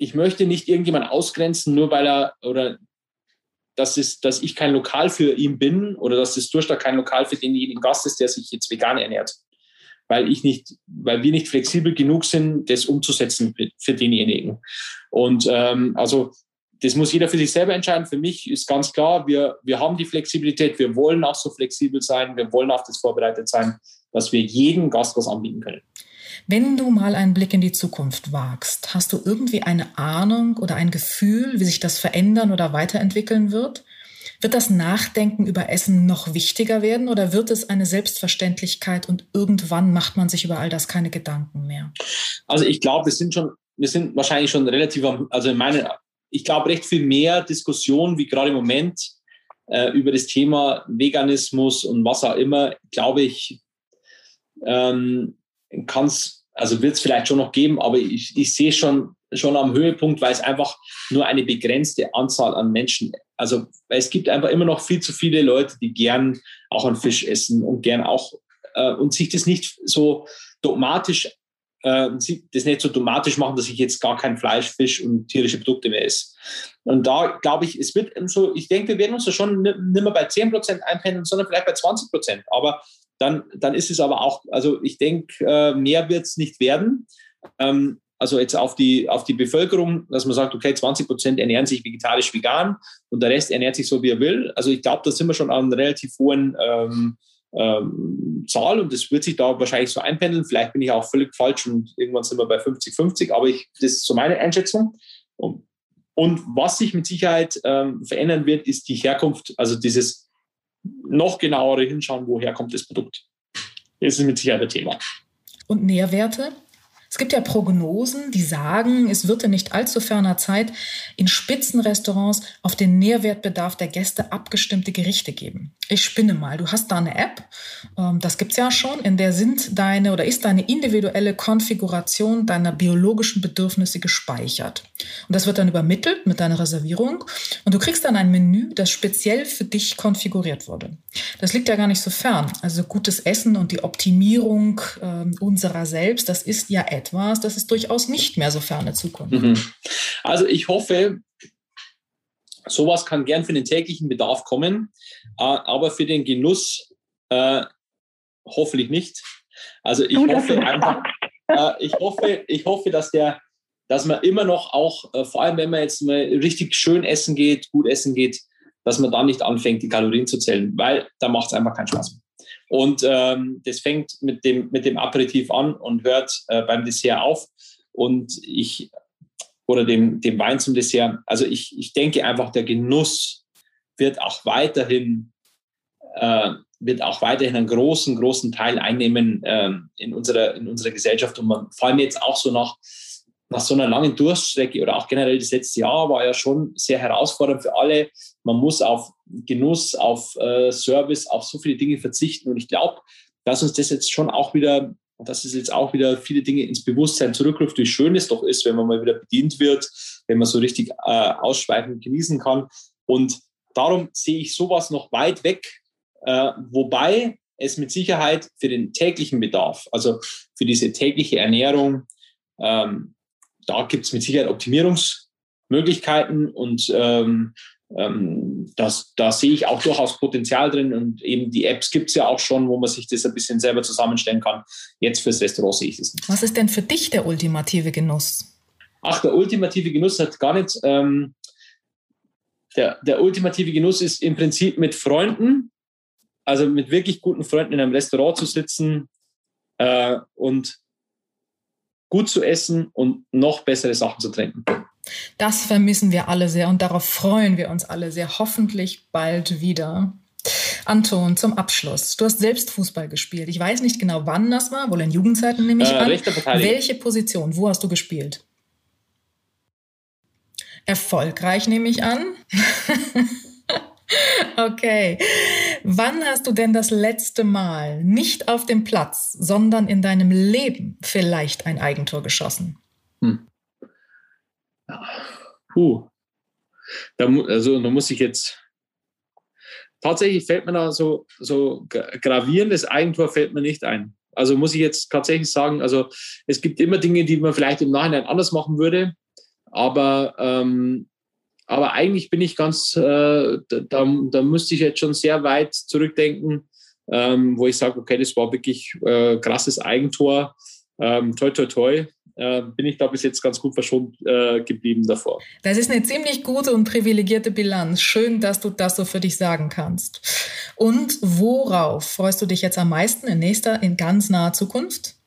ich möchte nicht irgendjemand ausgrenzen, nur weil er oder dass, es, dass ich kein Lokal für ihn bin oder dass das Durchschlag kein Lokal für denjenigen Gast ist, der sich jetzt vegan ernährt. Weil ich nicht, weil wir nicht flexibel genug sind, das umzusetzen für, denjenigen. Und ähm, also das muss jeder für sich selber entscheiden. Für mich ist ganz klar, wir, wir haben die Flexibilität, wir wollen auch so flexibel sein, wir wollen auf das vorbereitet sein, dass wir jedem Gast was anbieten können. Wenn du mal einen Blick in die Zukunft wagst, hast du irgendwie eine Ahnung oder ein Gefühl, wie sich das verändern oder weiterentwickeln wird? Wird das Nachdenken über Essen noch wichtiger werden oder wird es eine Selbstverständlichkeit und irgendwann macht man sich über all das keine Gedanken mehr? Also ich glaube, wir sind schon, wir sind wahrscheinlich schon relativ, also in meiner, ich glaube recht viel mehr Diskussion wie gerade im Moment äh, über das Thema Veganismus und was auch immer, glaube ich, ähm, kann es, also wird es vielleicht schon noch geben, aber ich, ich sehe schon schon am Höhepunkt, weil es einfach nur eine begrenzte Anzahl an Menschen, also es gibt einfach immer noch viel zu viele Leute, die gern auch einen Fisch essen und gern auch äh, und sich das nicht so dogmatisch äh, das nicht so dogmatisch machen, dass ich jetzt gar kein Fleisch, Fisch und tierische Produkte mehr esse. Und da glaube ich, es wird so, ich denke, wir werden uns da schon nicht mehr bei 10 Prozent einpendeln, sondern vielleicht bei 20 Prozent. Aber dann, dann ist es aber auch, also ich denke, äh, mehr wird es nicht werden. Ähm, also jetzt auf die, auf die Bevölkerung, dass man sagt, okay, 20 Prozent ernähren sich vegetarisch vegan und der Rest ernährt sich so, wie er will. Also ich glaube, da sind wir schon an einer relativ hohen ähm, ähm, Zahl und das wird sich da wahrscheinlich so einpendeln. Vielleicht bin ich auch völlig falsch und irgendwann sind wir bei 50-50, aber ich, das ist so meine Einschätzung. Und, und was sich mit Sicherheit ähm, verändern wird, ist die Herkunft, also dieses noch genauere Hinschauen, woher kommt das Produkt. Das ist mit Sicherheit ein Thema. Und Nährwerte? Es gibt ja Prognosen, die sagen, es wird in nicht allzu ferner Zeit in Spitzenrestaurants auf den Nährwertbedarf der Gäste abgestimmte Gerichte geben. Ich spinne mal, du hast da eine App, ähm, das gibt's ja schon, in der sind deine oder ist deine individuelle Konfiguration deiner biologischen Bedürfnisse gespeichert. Und das wird dann übermittelt mit deiner Reservierung und du kriegst dann ein Menü, das speziell für dich konfiguriert wurde. Das liegt ja gar nicht so fern. Also gutes Essen und die Optimierung äh, unserer selbst, das ist ja etwas, das ist durchaus nicht mehr so ferne Zukunft. Mhm. Also ich hoffe, sowas kann gern für den täglichen Bedarf kommen, äh, aber für den Genuss äh, hoffentlich nicht. Also ich hoffe einfach, äh, ich hoffe, ich hoffe, dass der, dass man immer noch auch, äh, vor allem wenn man jetzt mal richtig schön essen geht, gut essen geht, dass man dann nicht anfängt, die Kalorien zu zählen, weil da macht es einfach keinen Spaß mehr. Und ähm, das fängt mit dem, mit dem Aperitif an und hört äh, beim Dessert auf. Und ich, oder dem, dem Wein zum Dessert. Also ich, ich denke einfach, der Genuss wird auch weiterhin, äh, wird auch weiterhin einen großen, großen Teil einnehmen äh, in, unserer, in unserer Gesellschaft. Und man, vor allem jetzt auch so nach, nach so einer langen Durststrecke oder auch generell das letzte Jahr war ja schon sehr herausfordernd für alle. Man muss auf Genuss, auf äh, Service, auf so viele Dinge verzichten. Und ich glaube, dass uns das jetzt schon auch wieder, dass es jetzt auch wieder viele Dinge ins Bewusstsein zurückruft, wie schön es doch ist, wenn man mal wieder bedient wird, wenn man so richtig äh, ausschweifend genießen kann. Und darum sehe ich sowas noch weit weg, äh, wobei es mit Sicherheit für den täglichen Bedarf, also für diese tägliche Ernährung, ähm, da gibt es mit Sicherheit Optimierungsmöglichkeiten und ähm, ähm, das, da sehe ich auch durchaus Potenzial drin und eben die Apps gibt es ja auch schon, wo man sich das ein bisschen selber zusammenstellen kann. Jetzt fürs Restaurant sehe ich das nicht. Was ist denn für dich der ultimative Genuss? Ach, der ultimative Genuss hat gar nicht. Ähm, der, der ultimative Genuss ist im Prinzip mit Freunden, also mit wirklich guten Freunden in einem Restaurant zu sitzen äh, und gut zu essen und noch bessere Sachen zu trinken. Das vermissen wir alle sehr und darauf freuen wir uns alle sehr. Hoffentlich bald wieder. Anton, zum Abschluss. Du hast selbst Fußball gespielt. Ich weiß nicht genau, wann das war, wohl in Jugendzeiten nehme ich äh, an. Welche Position? Wo hast du gespielt? Erfolgreich nehme ich an. Okay. Wann hast du denn das letzte Mal nicht auf dem Platz, sondern in deinem Leben vielleicht ein Eigentor geschossen? Hm. Puh. Da, also, da muss ich jetzt. Tatsächlich fällt mir da so, so gravierendes Eigentor fällt mir nicht ein. Also muss ich jetzt tatsächlich sagen, also es gibt immer Dinge, die man vielleicht im Nachhinein anders machen würde, aber ähm, aber eigentlich bin ich ganz, äh, da, da müsste ich jetzt schon sehr weit zurückdenken, ähm, wo ich sage, okay, das war wirklich äh, krasses Eigentor. Ähm, toi, toi, toi. äh, bin ich da bis jetzt ganz gut verschont äh, geblieben davor. Das ist eine ziemlich gute und privilegierte Bilanz. Schön, dass du das so für dich sagen kannst. Und worauf freust du dich jetzt am meisten in nächster, in ganz naher Zukunft?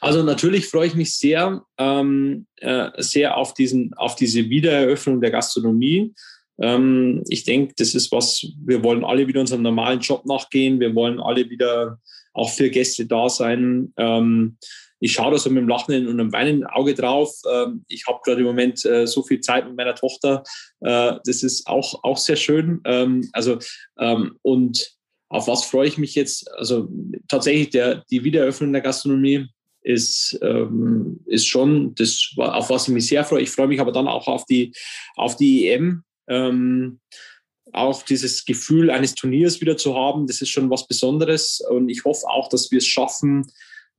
Also natürlich freue ich mich sehr, ähm, äh, sehr auf, diesen, auf diese Wiedereröffnung der Gastronomie. Ähm, ich denke, das ist was, wir wollen alle wieder unserem normalen Job nachgehen. Wir wollen alle wieder auch für Gäste da sein. Ähm, ich schaue da so mit einem lachenden und einem weinenden Auge drauf. Ähm, ich habe gerade im Moment äh, so viel Zeit mit meiner Tochter. Äh, das ist auch, auch sehr schön. Ähm, also, ähm, und auf was freue ich mich jetzt? Also tatsächlich der, die Wiedereröffnung der Gastronomie ist, ähm, ist schon das, auf was ich mich sehr freue. Ich freue mich aber dann auch auf die, auf die EM. Ähm, auch dieses Gefühl eines Turniers wieder zu haben, das ist schon was Besonderes. Und ich hoffe auch, dass wir es schaffen,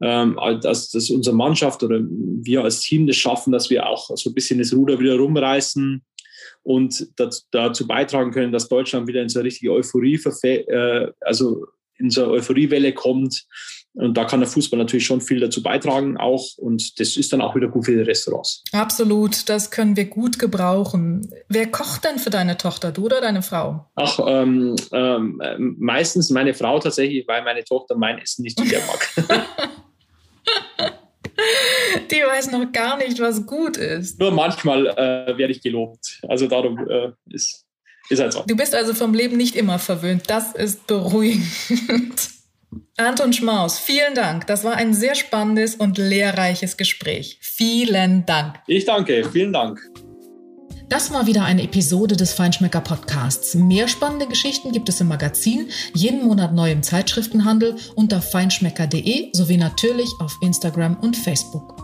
ähm, dass, dass unsere Mannschaft oder wir als Team das schaffen, dass wir auch so ein bisschen das Ruder wieder rumreißen und dazu beitragen können, dass Deutschland wieder in so eine richtige Euphorie, äh, also in so eine Euphoriewelle kommt. Und da kann der Fußball natürlich schon viel dazu beitragen auch. Und das ist dann auch wieder gut für die Restaurants. Absolut, das können wir gut gebrauchen. Wer kocht denn für deine Tochter, du oder deine Frau? Ach, ähm, ähm, meistens meine Frau tatsächlich, weil meine Tochter mein Essen nicht so gerne mag. Die weiß noch gar nicht, was gut ist. Nur manchmal äh, werde ich gelobt. Also darum äh, ist, ist halt so. Du bist also vom Leben nicht immer verwöhnt. Das ist beruhigend. Anton Schmaus, vielen Dank. Das war ein sehr spannendes und lehrreiches Gespräch. Vielen Dank. Ich danke. Vielen Dank. Das war wieder eine Episode des Feinschmecker Podcasts. Mehr spannende Geschichten gibt es im Magazin, jeden Monat neu im Zeitschriftenhandel unter feinschmecker.de sowie natürlich auf Instagram und Facebook.